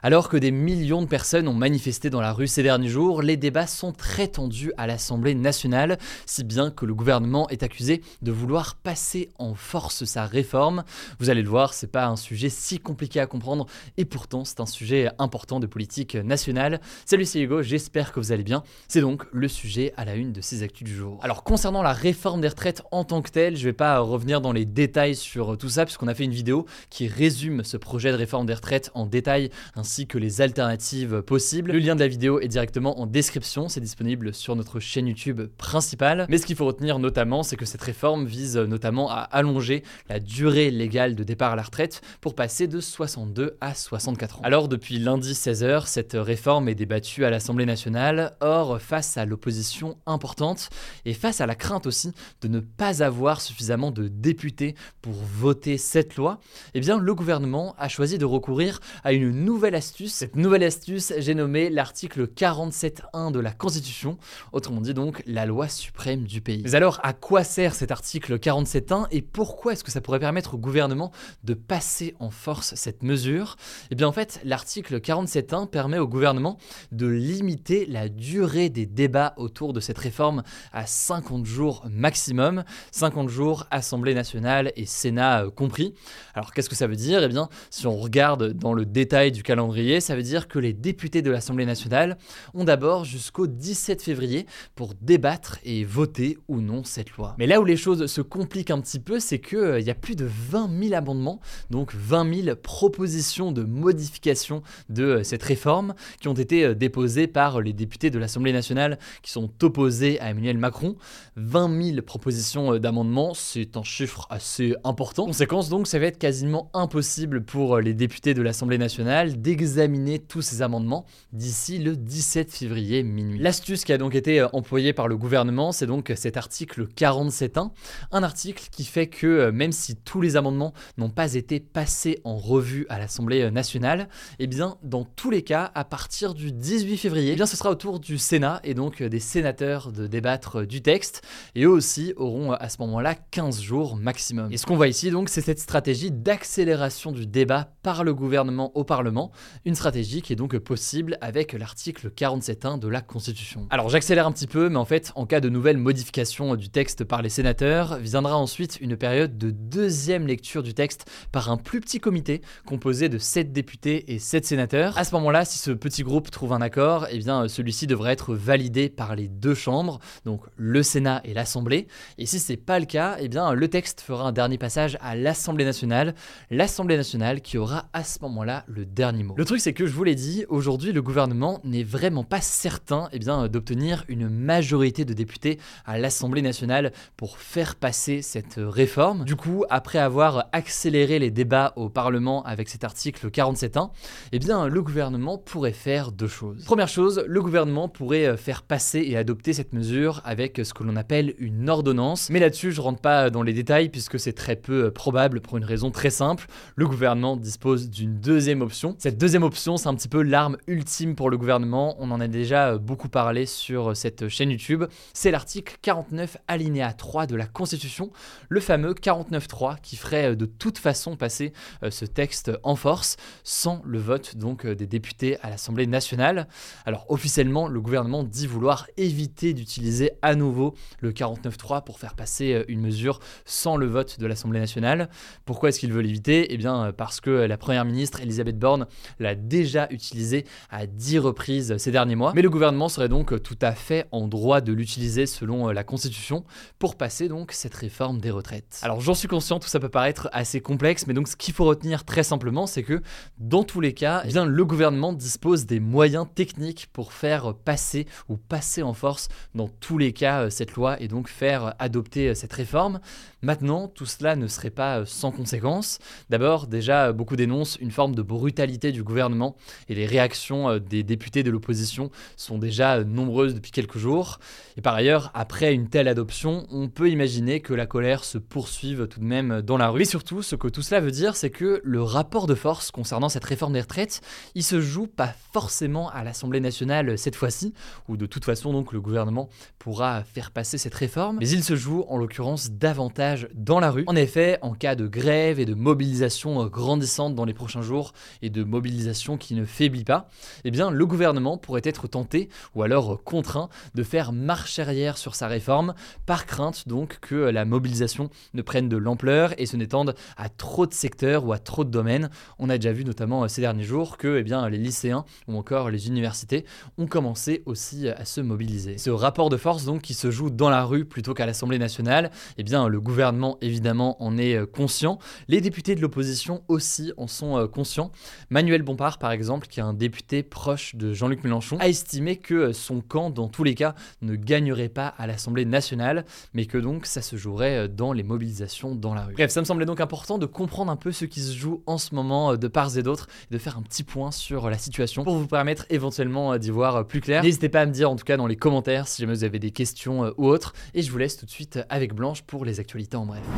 Alors que des millions de personnes ont manifesté dans la rue ces derniers jours, les débats sont très tendus à l'Assemblée nationale, si bien que le gouvernement est accusé de vouloir passer en force sa réforme. Vous allez le voir, c'est pas un sujet si compliqué à comprendre et pourtant c'est un sujet important de politique nationale. Salut c'est Hugo, j'espère que vous allez bien. C'est donc le sujet à la une de ces actus du jour. Alors concernant la réforme des retraites en tant que telle, je vais pas revenir dans les détails sur tout ça puisqu'on a fait une vidéo qui résume ce projet de réforme des retraites en détail que les alternatives possibles. Le lien de la vidéo est directement en description, c'est disponible sur notre chaîne YouTube principale. Mais ce qu'il faut retenir notamment, c'est que cette réforme vise notamment à allonger la durée légale de départ à la retraite pour passer de 62 à 64 ans. Alors depuis lundi 16h, cette réforme est débattue à l'Assemblée nationale. Or, face à l'opposition importante et face à la crainte aussi de ne pas avoir suffisamment de députés pour voter cette loi, eh bien le gouvernement a choisi de recourir à une nouvelle Cette nouvelle astuce, j'ai nommé l'article 47.1 de la Constitution, autrement dit donc la loi suprême du pays. Mais alors, à quoi sert cet article 47.1 et pourquoi est-ce que ça pourrait permettre au gouvernement de passer en force cette mesure? Eh bien en fait, l'article 47.1 permet au gouvernement de limiter la durée des débats autour de cette réforme à 50 jours maximum, 50 jours Assemblée nationale et Sénat euh, compris. Alors qu'est-ce que ça veut dire? Eh bien, si on regarde dans le détail du calendrier ça veut dire que les députés de l'Assemblée nationale ont d'abord jusqu'au 17 février pour débattre et voter ou non cette loi. Mais là où les choses se compliquent un petit peu, c'est qu'il euh, y a plus de 20 000 amendements, donc 20 000 propositions de modification de euh, cette réforme qui ont été euh, déposées par les députés de l'Assemblée nationale qui sont opposés à Emmanuel Macron. 20 000 propositions d'amendements, c'est un chiffre assez important. Conséquence donc, ça va être quasiment impossible pour les députés de l'Assemblée nationale d'examiner tous ces amendements d'ici le 17 février minuit. L'astuce qui a donc été euh, employée par le gouvernement, c'est donc cet article 47.1, un article qui fait que euh, même si tous les amendements n'ont pas été passés en revue à l'Assemblée euh, nationale, eh bien dans tous les cas, à partir du 18 février, eh bien ce sera au tour du Sénat et donc des sénateurs de débattre du texte et eux aussi auront à ce moment-là 15 jours maximum. Et ce qu'on voit ici donc, c'est cette stratégie d'accélération du débat par le gouvernement au Parlement une stratégie qui est donc possible avec l'article 47.1 de la Constitution. Alors j'accélère un petit peu, mais en fait, en cas de nouvelle modification du texte par les sénateurs, viendra ensuite une période de deuxième lecture du texte par un plus petit comité composé de 7 députés et 7 sénateurs. À ce moment-là, si ce petit groupe trouve un accord, eh bien celui-ci devrait être validé par les deux chambres, donc le Sénat et l'Assemblée. Et si c'est pas le cas, eh bien le texte fera un dernier passage à l'Assemblée nationale, l'Assemblée nationale qui aura à ce moment-là le dernier le truc, c'est que je vous l'ai dit, aujourd'hui, le gouvernement n'est vraiment pas certain eh bien, d'obtenir une majorité de députés à l'Assemblée nationale pour faire passer cette réforme. Du coup, après avoir accéléré les débats au Parlement avec cet article 47.1, eh bien, le gouvernement pourrait faire deux choses. Première chose, le gouvernement pourrait euh, faire passer et adopter cette mesure avec ce que l'on appelle une ordonnance. Mais là-dessus, je rentre pas dans les détails puisque c'est très peu euh, probable pour une raison très simple. Le gouvernement dispose d'une deuxième option. Deuxième option, c'est un petit peu l'arme ultime pour le gouvernement. On en a déjà euh, beaucoup parlé sur euh, cette chaîne YouTube. C'est l'article 49 alinéa 3 de la Constitution, le fameux 49.3 qui ferait euh, de toute façon passer ce texte en force sans le vote donc des députés à l'Assemblée nationale. Alors officiellement, le gouvernement dit vouloir éviter d'utiliser à nouveau le 49.3 pour faire passer une mesure sans le vote de l'Assemblée nationale. Pourquoi est-ce qu'il veut l'éviter Eh bien parce que la première ministre Elisabeth Borne l'a déjà utilisé à 10 reprises ces derniers mois. Mais le gouvernement serait donc tout à fait en droit de l'utiliser selon euh, la Constitution pour passer donc cette réforme des retraites. Alors j'en suis conscient, tout ça peut paraître assez complexe, mais donc ce qu'il faut retenir très simplement, c'est que dans tous les cas, eh le gouvernement dispose des moyens techniques pour faire passer ou passer en force dans tous les cas euh, cette loi et donc faire adopter euh, cette réforme. Maintenant, tout cela ne serait pas sans conséquences. D'abord, déjà, beaucoup dénoncent une forme de brutalité du gouvernement et les réactions des députés de l'opposition sont déjà nombreuses depuis quelques jours. Et par ailleurs, après une telle adoption, on peut imaginer que la colère se poursuive tout de même dans la rue. Et surtout, ce que tout cela veut dire, c'est que le rapport de force concernant cette réforme des retraites, il se joue pas forcément à l'Assemblée nationale cette fois-ci, où de toute façon donc le gouvernement pourra faire passer cette réforme, mais il se joue en l'occurrence davantage dans la rue. En effet, en cas de grève et de mobilisation grandissante dans les prochains jours et de mobilisation qui ne faiblit pas, eh bien le gouvernement pourrait être tenté ou alors contraint de faire marche arrière sur sa réforme par crainte donc que la mobilisation ne prenne de l'ampleur et se n'étende à trop de secteurs ou à trop de domaines. On a déjà vu notamment euh, ces derniers jours que eh bien, les lycéens ou encore les universités ont commencé aussi à se mobiliser. Ce rapport de force donc qui se joue dans la rue plutôt qu'à l'Assemblée nationale, eh bien le gouvernement évidemment en est euh, conscient, les députés de l'opposition aussi en sont euh, conscients. Manuel Bompard par exemple, qui est un député proche de Jean-Luc Mélenchon, a estimé que son camp dans tous les cas ne gagnerait pas à l'Assemblée nationale, mais que donc ça se jouerait dans les mobilisations dans la rue. Bref, ça me semblait donc important de comprendre un peu ce qui se joue en ce moment de part et d'autre, et de faire un petit point sur la situation pour vous permettre éventuellement d'y voir plus clair. N'hésitez pas à me dire en tout cas dans les commentaires si jamais vous avez des questions ou autres, et je vous laisse tout de suite avec Blanche pour les actualités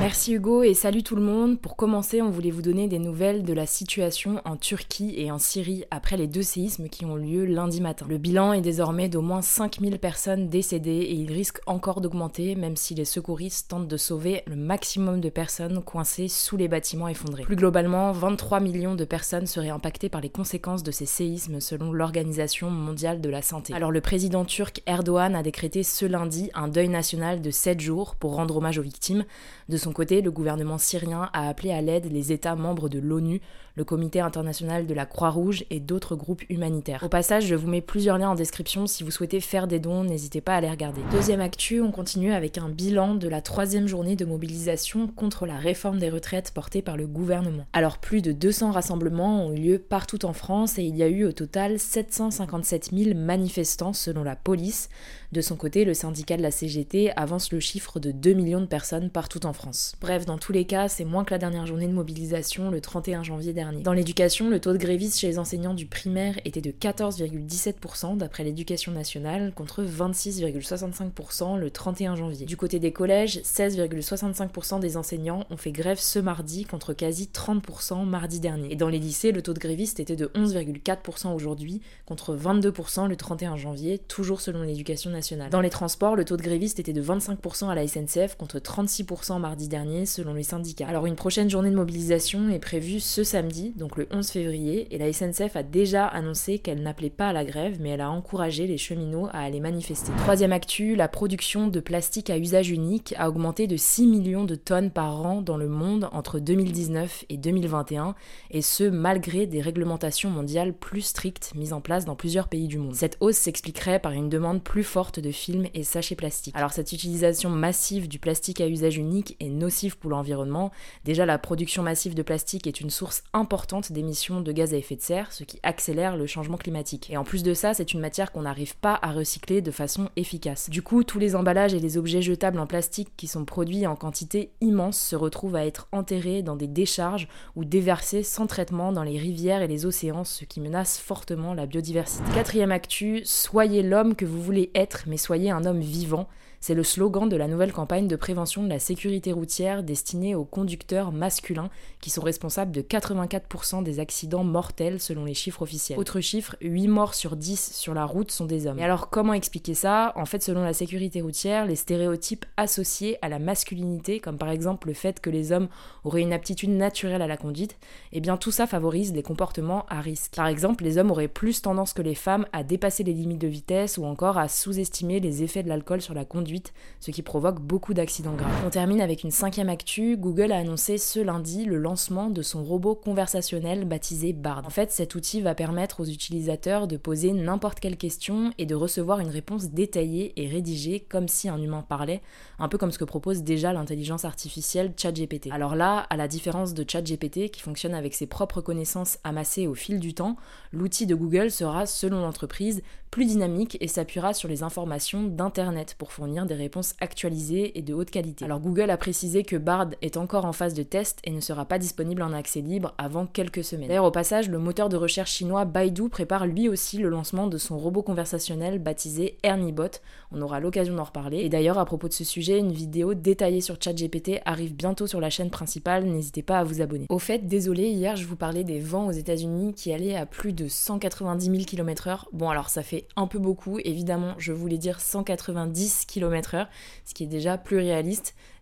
Merci Hugo et salut tout le monde. Pour commencer, on voulait vous donner des nouvelles de la situation en Turquie et en Syrie après les deux séismes qui ont lieu lundi matin. Le bilan est désormais d'au moins 5000 personnes décédées et il risque encore d'augmenter même si les secouristes tentent de sauver le maximum de personnes coincées sous les bâtiments effondrés. Plus globalement, 23 millions de personnes seraient impactées par les conséquences de ces séismes selon l'Organisation mondiale de la santé. Alors le président turc Erdogan a décrété ce lundi un deuil national de 7 jours pour rendre hommage aux victimes. De son côté, le gouvernement syrien a appelé à l'aide les États membres de l'ONU, le Comité international de la Croix-Rouge et d'autres groupes humanitaires. Au passage, je vous mets plusieurs liens en description si vous souhaitez faire des dons, n'hésitez pas à les regarder. Deuxième actu, on continue avec un bilan de la troisième journée de mobilisation contre la réforme des retraites portée par le gouvernement. Alors plus de 200 rassemblements ont eu lieu partout en France et il y a eu au total 757 000 manifestants selon la police. De son côté, le syndicat de la CGT avance le chiffre de 2 millions de personnes partout en France. Bref, dans tous les cas, c'est moins que la dernière journée de mobilisation le 31 janvier dernier. Dans l'éducation, le taux de grévistes chez les enseignants du primaire était de 14,17% d'après l'éducation nationale contre 26,65% le 31 janvier. Du côté des collèges, 16,65% des enseignants ont fait grève ce mardi contre quasi 30% mardi dernier. Et dans les lycées, le taux de grévistes était de 11,4% aujourd'hui contre 22% le 31 janvier, toujours selon l'éducation nationale. Dans les transports, le taux de gréviste était de 25% à la SNCF contre 36% mardi dernier selon les syndicats. Alors une prochaine journée de mobilisation est prévue ce samedi, donc le 11 février, et la SNCF a déjà annoncé qu'elle n'appelait pas à la grève, mais elle a encouragé les cheminots à aller manifester. Troisième actu, la production de plastique à usage unique a augmenté de 6 millions de tonnes par an dans le monde entre 2019 et 2021, et ce malgré des réglementations mondiales plus strictes mises en place dans plusieurs pays du monde. Cette hausse s'expliquerait par une demande plus forte de films et sachets plastiques. Alors cette utilisation massive du plastique à usage unique est nocive pour l'environnement. Déjà la production massive de plastique est une source importante d'émissions de gaz à effet de serre, ce qui accélère le changement climatique. Et en plus de ça, c'est une matière qu'on n'arrive pas à recycler de façon efficace. Du coup, tous les emballages et les objets jetables en plastique qui sont produits en quantité immense se retrouvent à être enterrés dans des décharges ou déversés sans traitement dans les rivières et les océans, ce qui menace fortement la biodiversité. Quatrième actu, soyez l'homme que vous voulez être mais soyez un homme vivant c'est le slogan de la nouvelle campagne de prévention de la sécurité routière destinée aux conducteurs masculins qui sont responsables de 84% des accidents mortels selon les chiffres officiels. Autre chiffre, 8 morts sur 10 sur la route sont des hommes. Et alors comment expliquer ça? En fait, selon la sécurité routière, les stéréotypes associés à la masculinité, comme par exemple le fait que les hommes auraient une aptitude naturelle à la conduite, eh bien tout ça favorise des comportements à risque. Par exemple, les hommes auraient plus tendance que les femmes à dépasser les limites de vitesse ou encore à sous-estimer les effets de l'alcool sur la conduite ce qui provoque beaucoup d'accidents graves. On termine avec une cinquième actu. Google a annoncé ce lundi le lancement de son robot conversationnel baptisé Bard. En fait, cet outil va permettre aux utilisateurs de poser n'importe quelle question et de recevoir une réponse détaillée et rédigée comme si un humain parlait, un peu comme ce que propose déjà l'intelligence artificielle ChatGPT. Alors là, à la différence de ChatGPT qui fonctionne avec ses propres connaissances amassées au fil du temps, l'outil de Google sera, selon l'entreprise, plus dynamique et s'appuiera sur les informations d'Internet pour fournir des réponses actualisées et de haute qualité. Alors Google a précisé que Bard est encore en phase de test et ne sera pas disponible en accès libre avant quelques semaines. D'ailleurs au passage, le moteur de recherche chinois Baidu prépare lui aussi le lancement de son robot conversationnel baptisé ErnieBot. On aura l'occasion d'en reparler. Et d'ailleurs à propos de ce sujet, une vidéo détaillée sur ChatGPT arrive bientôt sur la chaîne principale, n'hésitez pas à vous abonner. Au fait, désolé, hier je vous parlais des vents aux États-Unis qui allaient à plus de 190 000 km/h. Bon alors ça fait un peu beaucoup, évidemment je voulais dire 190 km/h, ce qui est déjà plus réaliste.